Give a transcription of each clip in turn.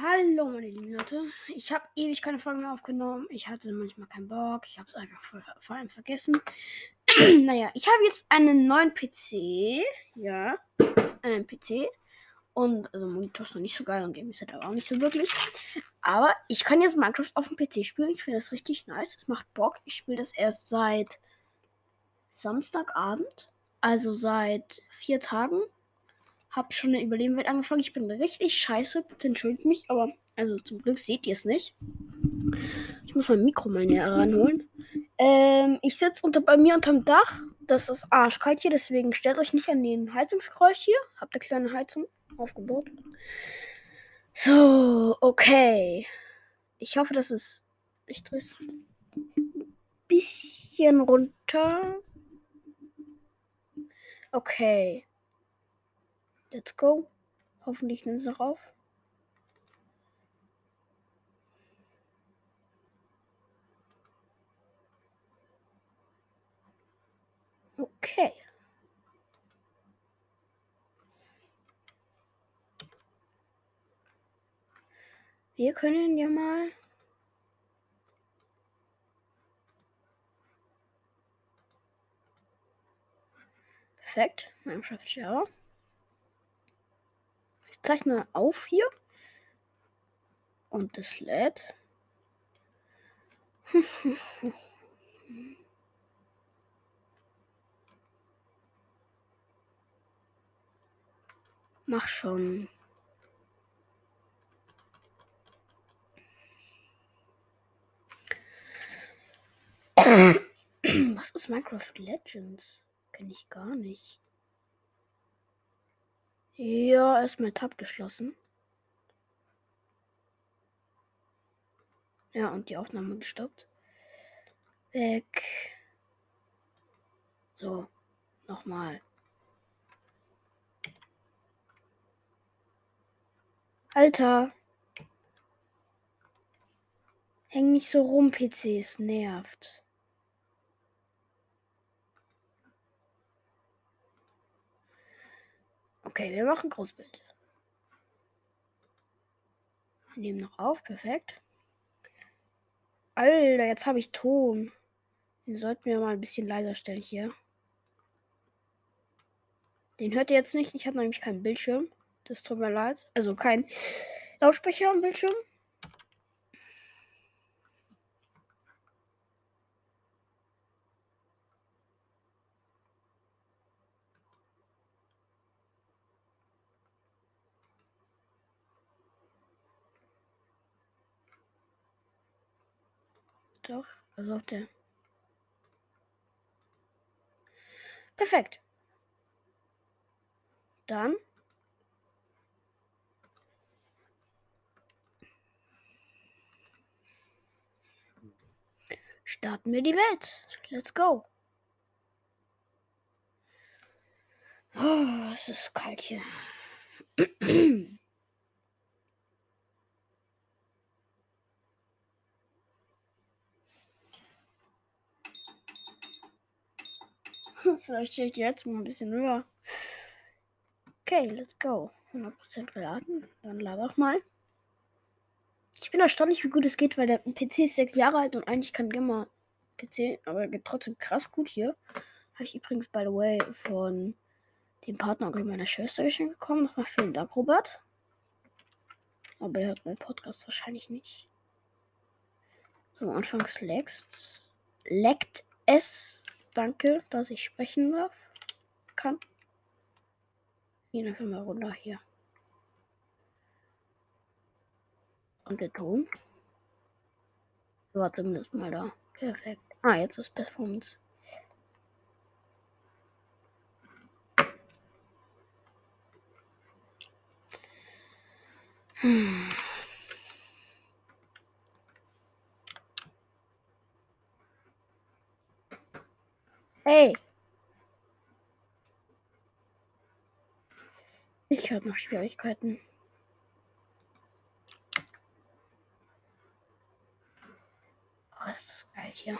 Hallo meine lieben Leute. Ich habe ewig keine Folgen mehr aufgenommen. Ich hatte manchmal keinen Bock. Ich habe es einfach vor, vor allem vergessen. naja, ich habe jetzt einen neuen PC. Ja, einen PC. Und also Monitor ist noch nicht so geil und Game Set aber auch nicht so wirklich. Aber ich kann jetzt Minecraft auf dem PC spielen. Ich finde das richtig nice. Es macht Bock. Ich spiele das erst seit Samstagabend. Also seit vier Tagen habe schon eine Überlebenwelt angefangen. Ich bin richtig scheiße. Bitte entschuldigt mich, aber also zum Glück seht ihr es nicht. Ich muss mein Mikro mal näher ranholen. Ähm, ich sitze unter bei mir unterm Dach. Das ist arschkalt hier, deswegen stellt euch nicht an den Heizungsgeräusch hier. Habt ihr kleine Heizung aufgebaut? So, okay. Ich hoffe, dass es. Ich drehe es ein bisschen runter. Okay. Let's go. Hoffentlich nimmt es noch auf. Okay. Wir können ja mal Perfekt. Minecraft Java zeichne auf hier. Und das lädt. Mach schon. Was ist Minecraft Legends? Kenne ich gar nicht. Ja, erstmal Tab geschlossen. Ja, und die Aufnahme gestoppt. Weg. So, nochmal. Alter. Häng nicht so rum, PCs. Nervt. Okay, wir machen Großbild. Nehmen noch auf, perfekt. Alter, jetzt habe ich Ton. Den sollten wir mal ein bisschen leiser stellen hier. Den hört ihr jetzt nicht. Ich habe nämlich keinen Bildschirm. Das tut mir leid. Also kein Lautsprecher am Bildschirm. Doch, also auf der. Perfekt. Dann. Starten wir die Welt. Let's go. Oh, es ist kalt hier. Vielleicht stehe ich jetzt mal ein bisschen höher. Okay, let's go. 100% geladen. Dann lade auch mal. Ich bin erstaunlich, wie gut es geht, weil der PC ist sechs Jahre alt und eigentlich kann immer PC, aber er geht trotzdem krass gut hier. Habe ich übrigens, by the way, von dem Partner meiner Schwester geschenkt bekommen. Nochmal vielen Dank, Robert. Aber er hat meinen Podcast wahrscheinlich nicht. So, anfangs leckt es Danke, dass ich sprechen darf. Kann. Gehen einfach mal runter hier. Und der Ton. War zumindest mal da. Perfekt. Ah, jetzt ist Performance. Hm. Hey. Ich habe noch Schwierigkeiten. Oh, das ist geil hier.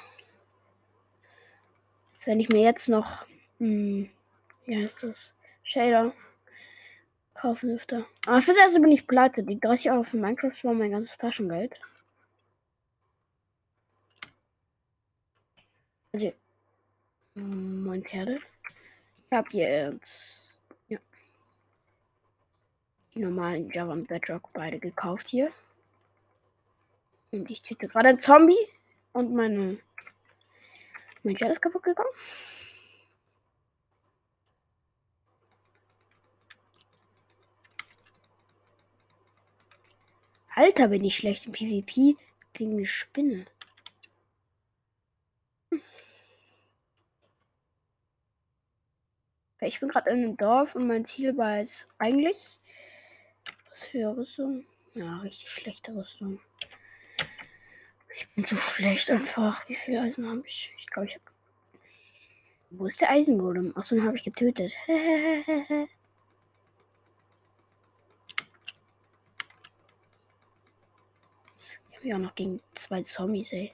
Wenn ich mir jetzt noch, hm, wie heißt das? Shader kaufen dürfte. Aber fürs erste bin ich pleite. Die 30 Euro für Minecraft war mein ganzes Taschengeld. Also, mein Pferde. Ich habe jetzt ja, die normalen Java und Bedrock beide gekauft hier. Und ich töte gerade einen Zombie und meine mein Pferd ist kaputt gegangen. Alter, bin ich schlecht im PvP gegen eine Spinne. Ich bin gerade in einem Dorf und mein Ziel war jetzt eigentlich. Was für Rüstung? Ja, richtig schlechte Rüstung. Ich bin zu schlecht einfach. Wie viel Eisen habe ich? Ich glaube, ich habe. Wo ist der Eisengolem? Achso, den habe ich getötet. Ja, noch gegen zwei Zombies, ey.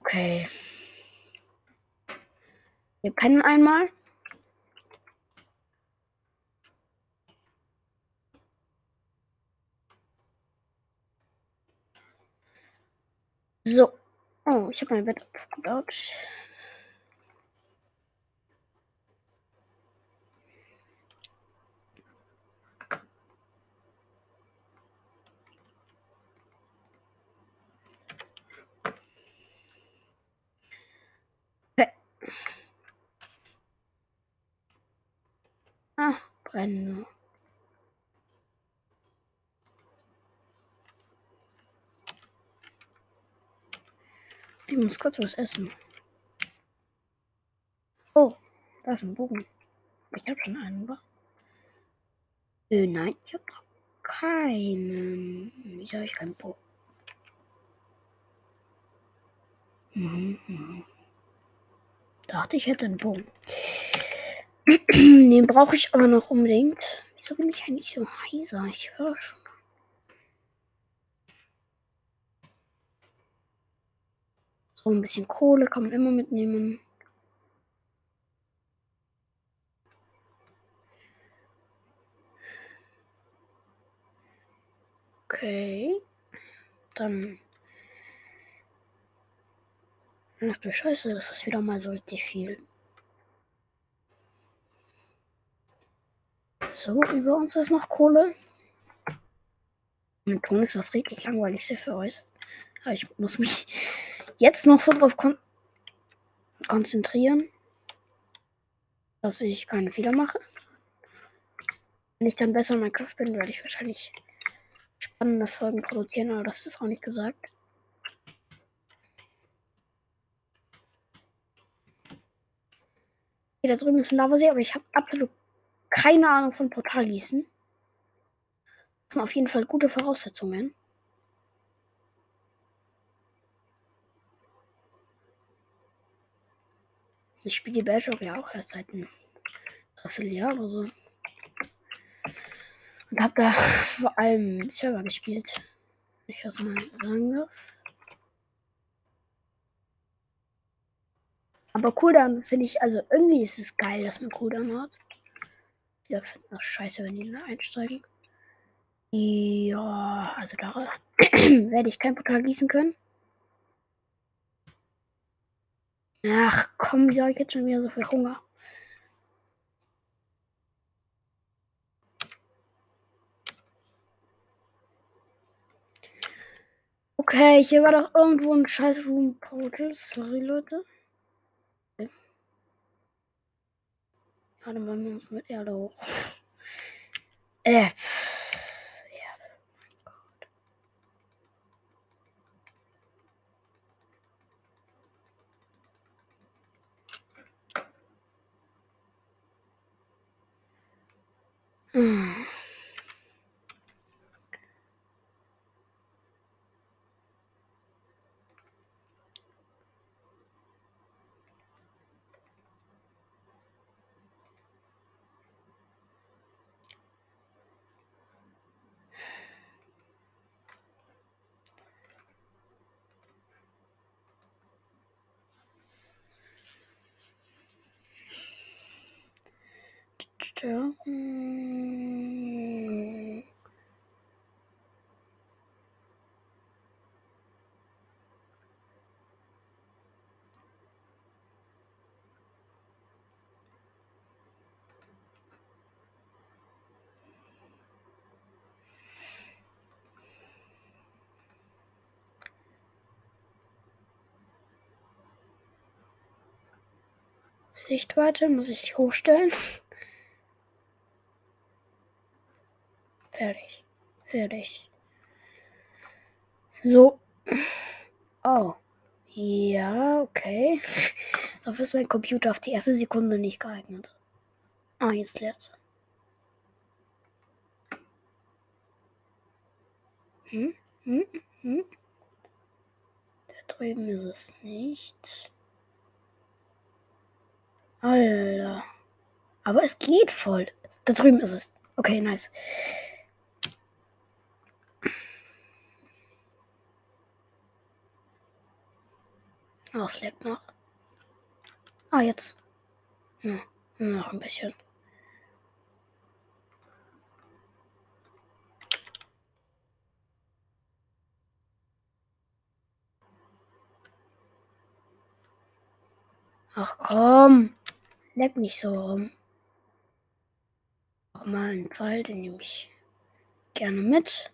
Okay. Wir pennen einmal. So. Oh, ich habe mein Bett abgebaut. Brennen. Ich muss kurz was essen. Oh, da ist ein Bogen. Ich habe schon einen, oder? Äh, nein, ich habe noch keinen. Wieso habe ich keinen Bogen? Mhm, mhm. Dachte ich hätte einen Bogen. Den brauche ich aber noch unbedingt. Wieso bin ich eigentlich so heiser? Ich höre schon. So ein bisschen Kohle kann man immer mitnehmen. Okay. Dann. Ach du Scheiße, das ist wieder mal so richtig viel. So, über uns ist noch Kohle. Mit Ton ist das richtig langweilig für euch. Aber ich muss mich jetzt noch so drauf kon konzentrieren, dass ich keine Fehler mache. Wenn ich dann besser in Minecraft bin, werde ich wahrscheinlich spannende Folgen produzieren, aber das ist auch nicht gesagt. Hier da drüben ist ein Lavasee, aber ich habe absolut keine Ahnung von Portalgießen. Das sind auf jeden Fall gute Voraussetzungen. Ich spiele die Belgium ja auch erst seit einem Dreivierteljahr oder so. Und habe da vor allem Server gespielt. Wenn ich das mal sagen darf. Aber Cooldown finde ich, also irgendwie ist es geil, dass man Cooldown hat. Viele finden das scheiße, wenn die da einsteigen. Ja, also da werde ich kein Portal gießen können. Ach komm, wieso habe ich jetzt schon wieder so viel Hunger? Okay, hier war doch irgendwo ein scheiß Room Portal. Sorry, Leute. Wollen wir uns mit Erde hoch. Äh. Hm. Sichtweite muss ich hochstellen. Fertig. Fertig. So. Oh. Ja, okay. Dafür ist mein Computer auf die erste Sekunde nicht geeignet. Ah, jetzt leert. Hm? Hm? Hm? Da drüben ist es nicht. Alter. Aber es geht voll. Da drüben ist es. Okay, nice. Oh, es leckt noch. Ah, jetzt. Ja, noch ein bisschen. Ach komm. Leck nicht so rum. Auch mal einen Pfeil, den nehme ich gerne mit.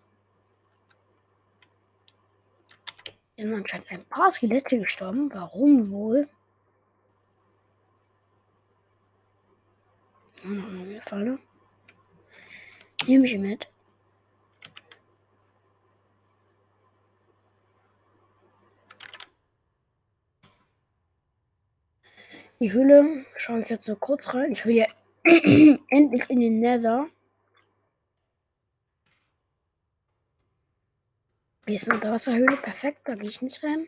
Sind anscheinend ein paar Skelette gestorben. Warum wohl? Noch eine Falle. Nehme ich mit. Die Höhle schaue ich jetzt so kurz rein. Ich will ja endlich in den Nether. Hier ist eine Unterwasserhöhle. Perfekt, da gehe ich nicht rein.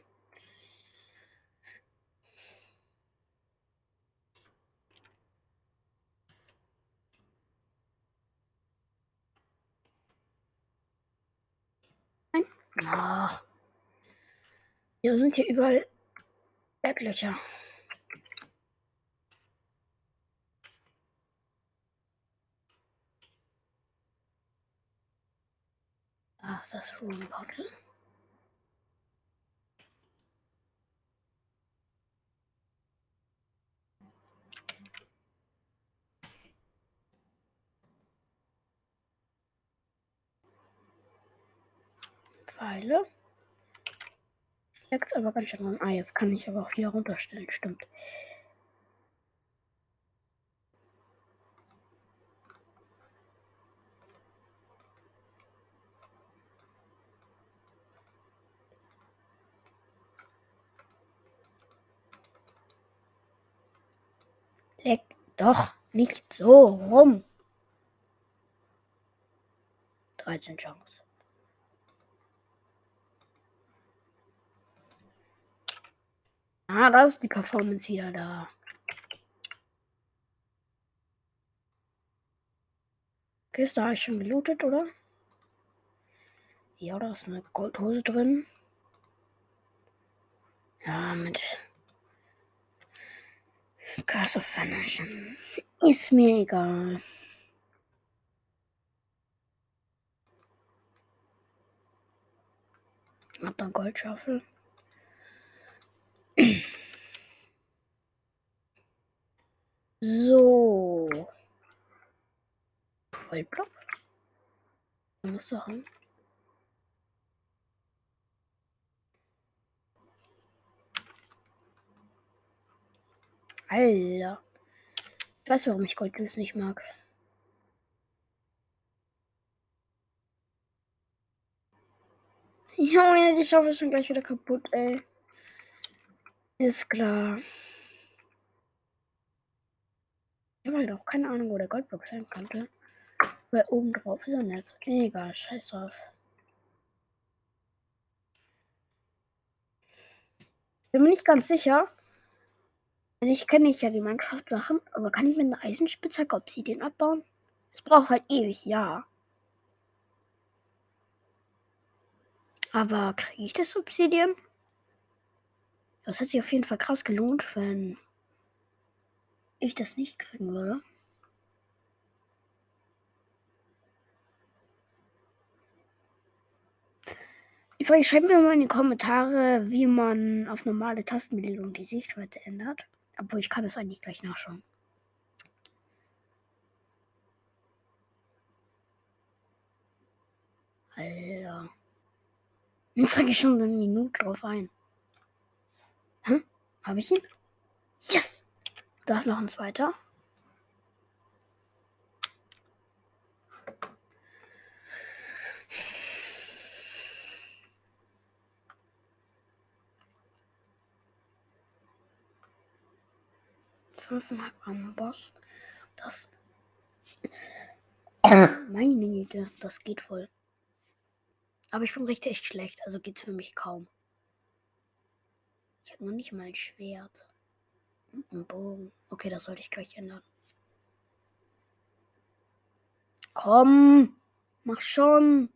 Nein. Oh. Hier sind hier überall Erdlöcher. Ah, ist das ein Bottle? Pfeile. Leckt aber ganz schön. Ah, jetzt kann ich aber auch hier runterstellen. Stimmt. Leck doch nicht so rum. 13 Chance. Ah, da ist die Performance wieder da. Kiste habe ich schon gelootet, oder? Ja, da ist eine Goldhose drin. Ja, mit Curse of Vanishing. Ist mir egal. Hab da Goldschaufel. So. Goldblock. Muss Sachen. Alter. Ich weiß, warum ich Goldjuice nicht mag. Junge, die Schaufel ist schon gleich wieder kaputt, ey. Ist klar. Ich habe halt auch keine Ahnung, wo der Goldblock sein könnte. Weil oben drauf ist er nicht. Egal, scheiß drauf. Bin mir nicht ganz sicher. Also ich kenne nicht ja die Minecraft-Sachen, aber kann ich mit einer Eisenspitzhacke Obsidian abbauen? Es braucht halt ewig, ja. Aber kriege ich das Obsidian? Das hat sich auf jeden Fall krass gelohnt, wenn ich das nicht kriegen würde. Ich Übrigens, schreibt mir mal in die Kommentare, wie man auf normale Tastenbelegung die Sichtweite ändert. Obwohl, ich kann es eigentlich gleich nachschauen. Alter. Jetzt sage ich schon eine Minute drauf ein. Hä? Habe ich ihn? Yes! Da ist noch ein zweiter. Am Boss. Das. Meine Güte, das geht voll. Aber ich bin richtig schlecht, also geht's für mich kaum. Ich habe noch nicht mal ein Schwert. Und einen Bogen. Okay, das sollte ich gleich ändern. Komm, mach schon.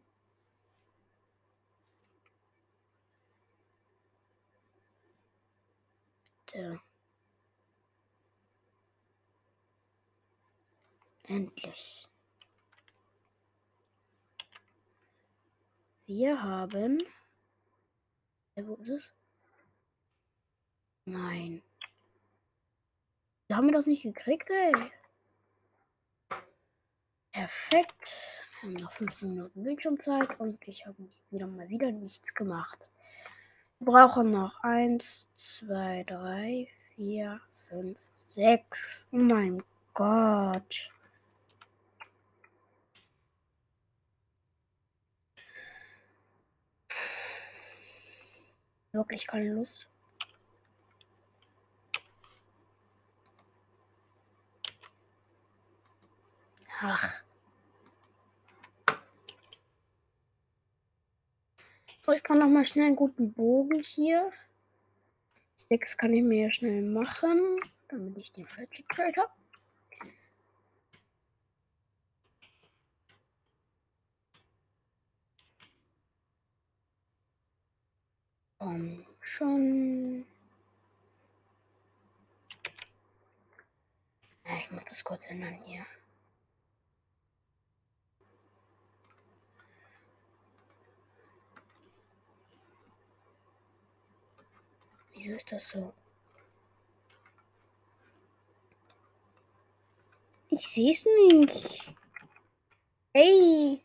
Bitte. Endlich. Wir haben. Wo ist es? Nein. Da haben wir das nicht gekriegt, ey. Perfekt. Wir haben noch 15 Minuten Bildschirmzeit und ich habe wieder mal wieder nichts gemacht. Wir brauchen noch 1, 2, 3, 4, 5, 6. Oh mein Gott. Wirklich keine Lust. Ach. So, ich kann noch mal schnell einen guten Bogen hier. Sechs kann ich mir ja schnell machen, damit ich den Trade habe. Komm schon. ich muss das kurz ändern hier. Wieso ist das so? Ich sehe es nicht. Hey.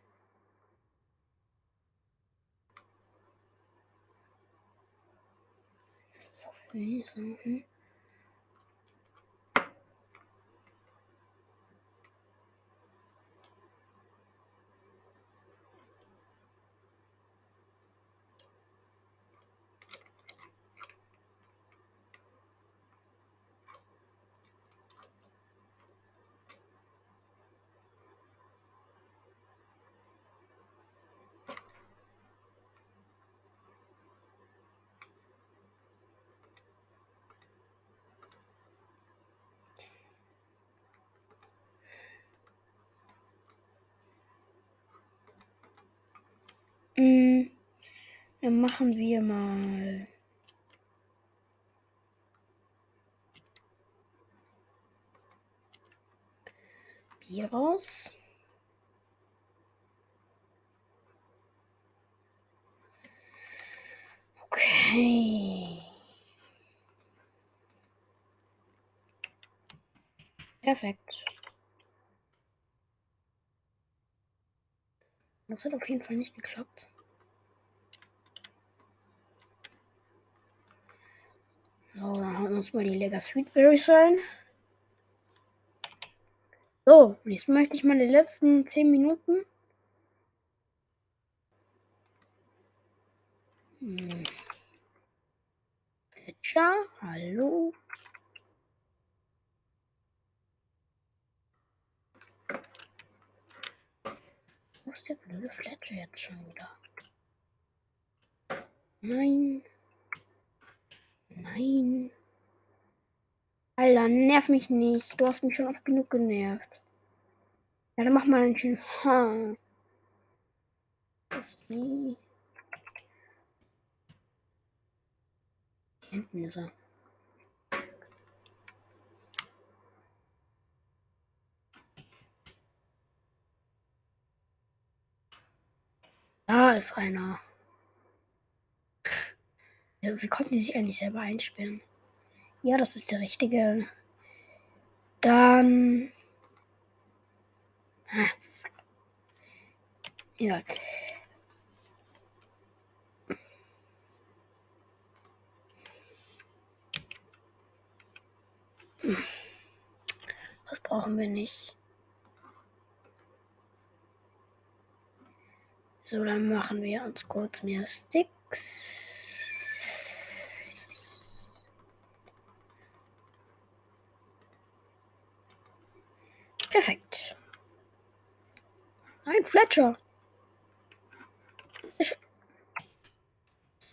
Das ist dann machen wir mal. Bier raus. Okay. Perfekt. Das hat auf jeden Fall nicht geklappt. Uns mal die Lega Sweetberries rein. So, jetzt möchte ich die letzten 10 Minuten. Hm. Fletcher, hallo. Wo ist der blöde Fletcher jetzt schon wieder? Nein. Nein. Alter, nerv mich nicht. Du hast mich schon oft genug genervt. Ja, dann mach mal einen schönen Ha. Hinten ist er. Da ist einer. Also, wie konnten die sich eigentlich selber einsperren? Ja, das ist der richtige. Dann. Ah, fuck. Was brauchen wir nicht? So, dann machen wir uns kurz mehr Sticks. Perfekt. Nein, Fletcher.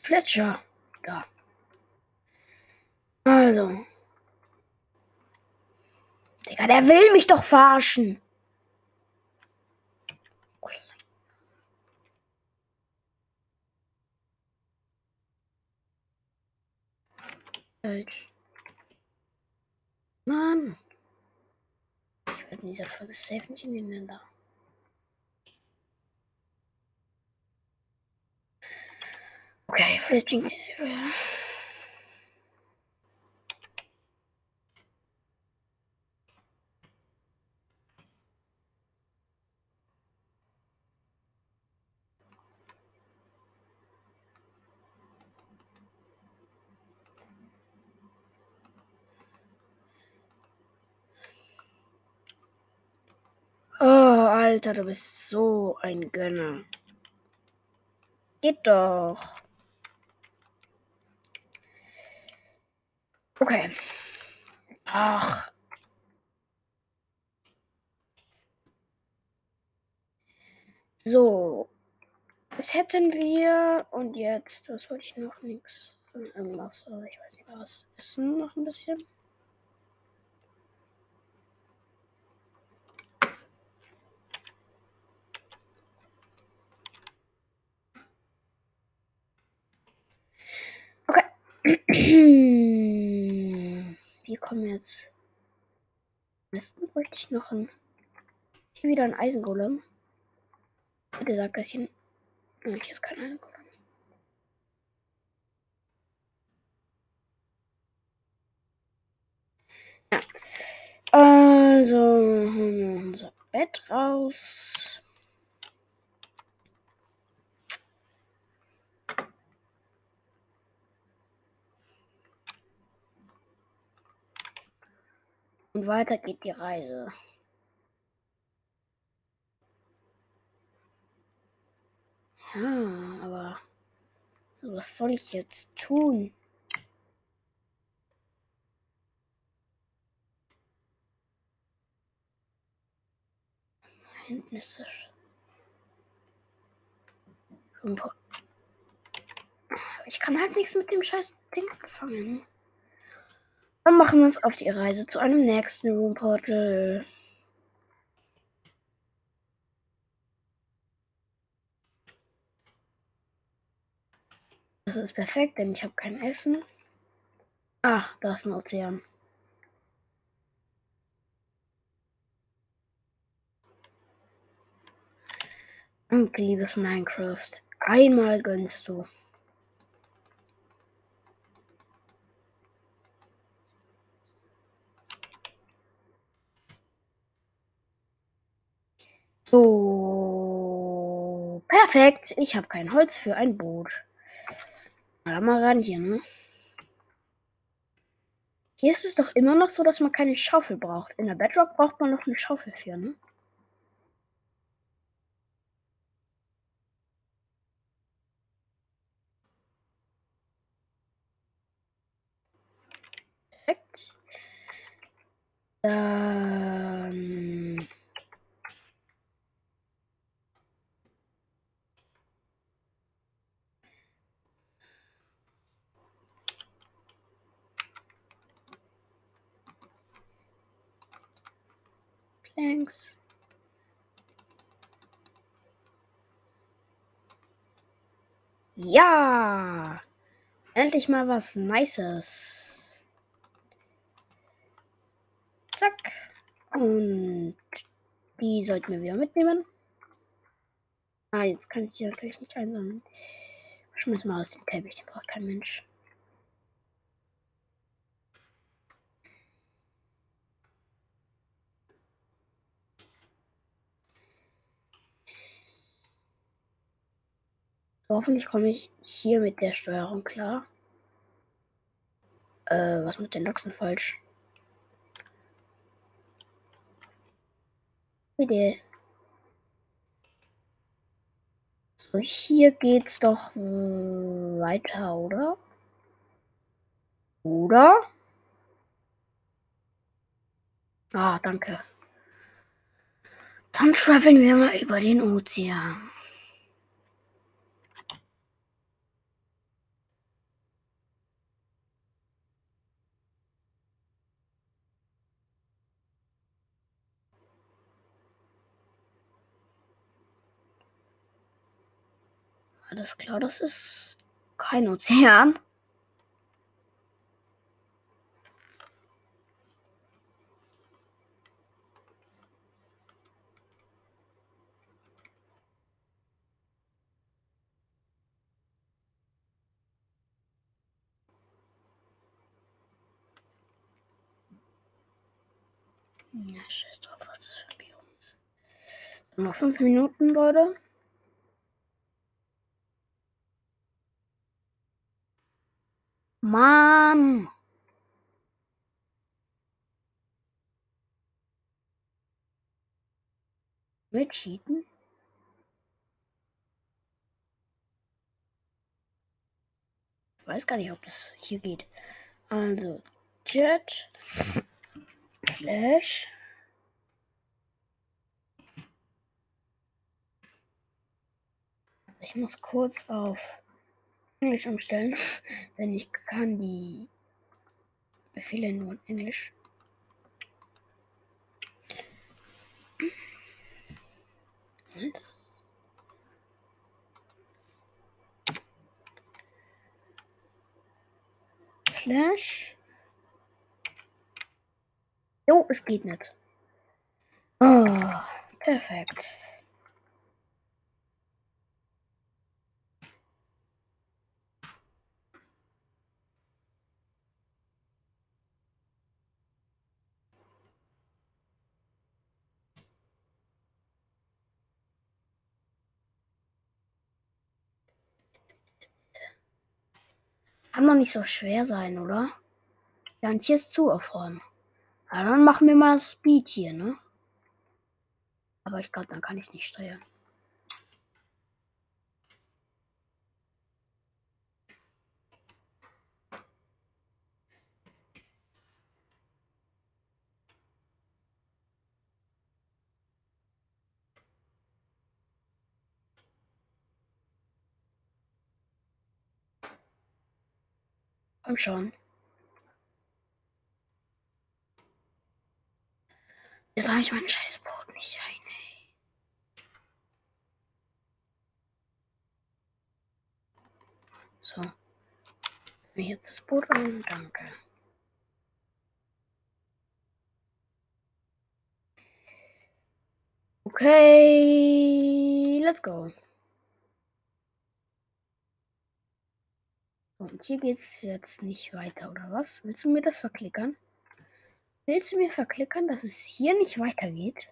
Fletcher. Da. Also. Digga, der will mich doch verarschen. Falsch. Mann. Ich in dieser Folge safe nicht in den. Okay, Fletching. Alter, du bist so ein Gönner. Geht doch. Okay. Ach. So. Das hätten wir. Und jetzt, was wollte ich noch? Nix. Irgendwas. Ich weiß nicht was. Essen noch ein bisschen. Wir kommen jetzt. Am besten bräuchte ich noch ein. Hier wieder ein Eisengolem. Wie gesagt, dass hier. Nein, hier ist kein Eisengolem. Ja. Also unser Bett raus. Und weiter geht die Reise. Ja, aber was soll ich jetzt tun? hinten ist das. Ich kann halt nichts mit dem scheiß Ding anfangen. Dann machen wir uns auf die Reise zu einem nächsten Room Portal. Das ist perfekt, denn ich habe kein Essen. Ah, da ist ein Ozean. Und liebes Minecraft, einmal gönnst du. So. Perfekt. Ich habe kein Holz für ein Boot. Mal mal ran hier, ne? Hier ist es doch immer noch so, dass man keine Schaufel braucht. In der Bedrock braucht man noch eine Schaufel für, ne? Perfekt. Dann. Thanks. Ja! Endlich mal was Nices. Zack. Und die sollten wir wieder mitnehmen. Ah, jetzt kann ich die natürlich nicht einsammeln. Schmiss mal aus dem Teppich, den braucht kein Mensch. Hoffentlich komme ich hier mit der Steuerung klar. Äh, was mit den Loks falsch? Bitte. So, hier geht's doch weiter, oder? Oder? Ah, danke. Dann traveln wir mal über den Ozean. Alles klar, das ist kein Ozean. Ja, scheiß drauf, was das für ein Biom ist. Noch fünf Minuten, Leute. Mann! Mit Cheaten? Ich weiß gar nicht, ob das hier geht. Also, Jet slash Ich muss kurz auf Englisch umstellen, denn ich kann die Befehle nur in Englisch. Slash. Jo, es geht nicht. Oh, perfekt. Kann doch nicht so schwer sein, oder? Ja, und hier ist zugefroren. Ja, dann machen wir mal Speed hier, ne? Aber ich glaube, dann kann ich es nicht steuern. Komm schon. Jetzt habe ich mein scheiß Boot nicht ein. So. Mir jetzt das Boot an, danke. Okay, let's go. Und hier geht es jetzt nicht weiter, oder was? Willst du mir das verklickern? Willst du mir verklickern, dass es hier nicht weitergeht?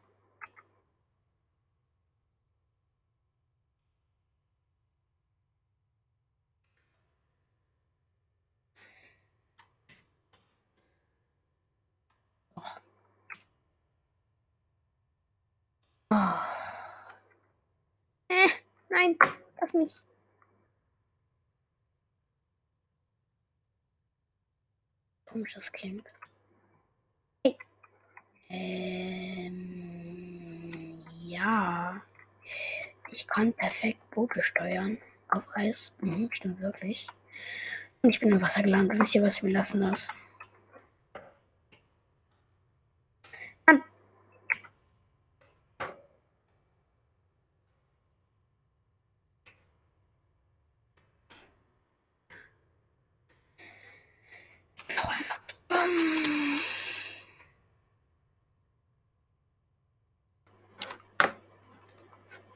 Oh. Oh. Äh, nein, lass mich. Komisch das klingt. Ähm, ja. Ich kann perfekt Boote steuern. Auf Eis. Mhm, stimmt wirklich. Und ich bin im Wasser gelandet. Wisst ihr was? Wir lassen das.